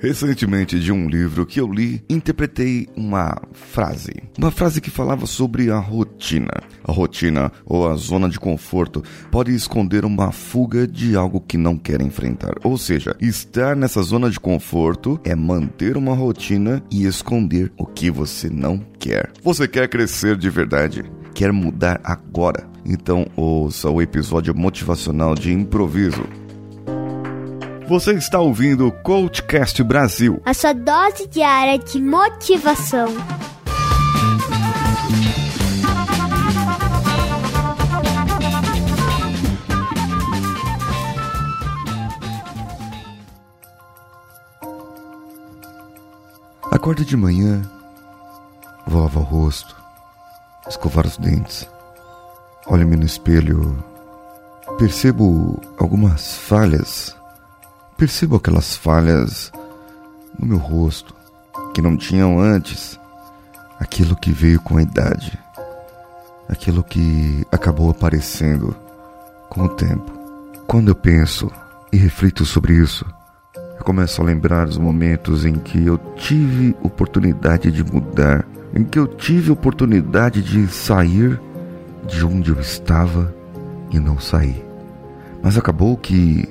Recentemente, de um livro que eu li, interpretei uma frase. Uma frase que falava sobre a rotina. A rotina, ou a zona de conforto, pode esconder uma fuga de algo que não quer enfrentar. Ou seja, estar nessa zona de conforto é manter uma rotina e esconder o que você não quer. Você quer crescer de verdade? Quer mudar agora? Então ouça o episódio motivacional de improviso você está ouvindo o Coachcast Brasil. A sua dose diária de motivação. Acorda de manhã, vou lavar o rosto, escovar os dentes. Olho-me no espelho, percebo algumas falhas Percebo aquelas falhas no meu rosto que não tinham antes, aquilo que veio com a idade, aquilo que acabou aparecendo com o tempo. Quando eu penso e reflito sobre isso, eu começo a lembrar os momentos em que eu tive oportunidade de mudar, em que eu tive oportunidade de sair de onde eu estava e não saí. Mas acabou que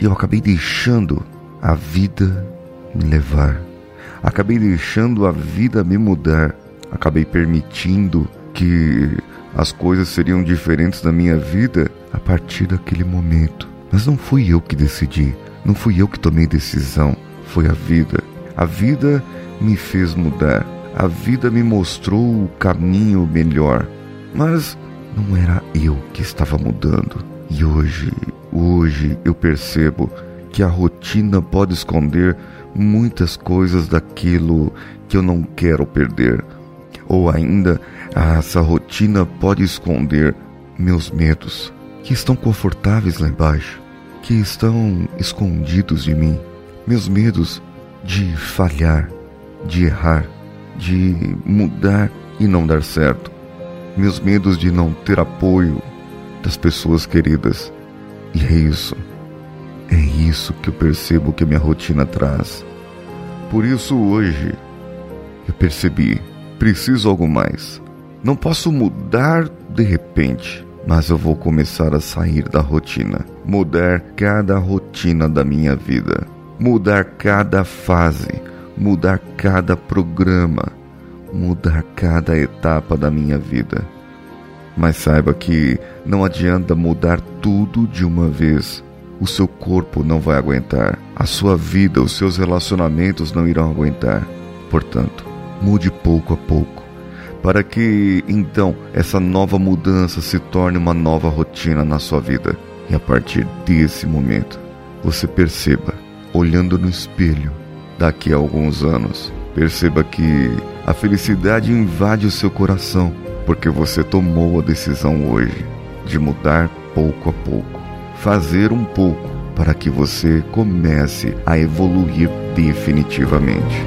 e eu acabei deixando a vida me levar. Acabei deixando a vida me mudar. Acabei permitindo que as coisas seriam diferentes na minha vida a partir daquele momento. Mas não fui eu que decidi, não fui eu que tomei decisão, foi a vida. A vida me fez mudar, a vida me mostrou o caminho melhor, mas não era eu que estava mudando. E hoje Hoje eu percebo que a rotina pode esconder muitas coisas daquilo que eu não quero perder. Ou ainda, essa rotina pode esconder meus medos, que estão confortáveis lá embaixo, que estão escondidos de mim. Meus medos de falhar, de errar, de mudar e não dar certo. Meus medos de não ter apoio das pessoas queridas e é isso, é isso que eu percebo que a minha rotina traz. Por isso hoje eu percebi, preciso algo mais. Não posso mudar de repente, mas eu vou começar a sair da rotina, mudar cada rotina da minha vida, mudar cada fase, mudar cada programa, mudar cada etapa da minha vida. Mas saiba que não adianta mudar tudo de uma vez. O seu corpo não vai aguentar. A sua vida, os seus relacionamentos não irão aguentar. Portanto, mude pouco a pouco, para que então essa nova mudança se torne uma nova rotina na sua vida. E a partir desse momento, você perceba, olhando no espelho, daqui a alguns anos, perceba que a felicidade invade o seu coração porque você tomou a decisão hoje de mudar pouco a pouco, fazer um pouco para que você comece a evoluir definitivamente.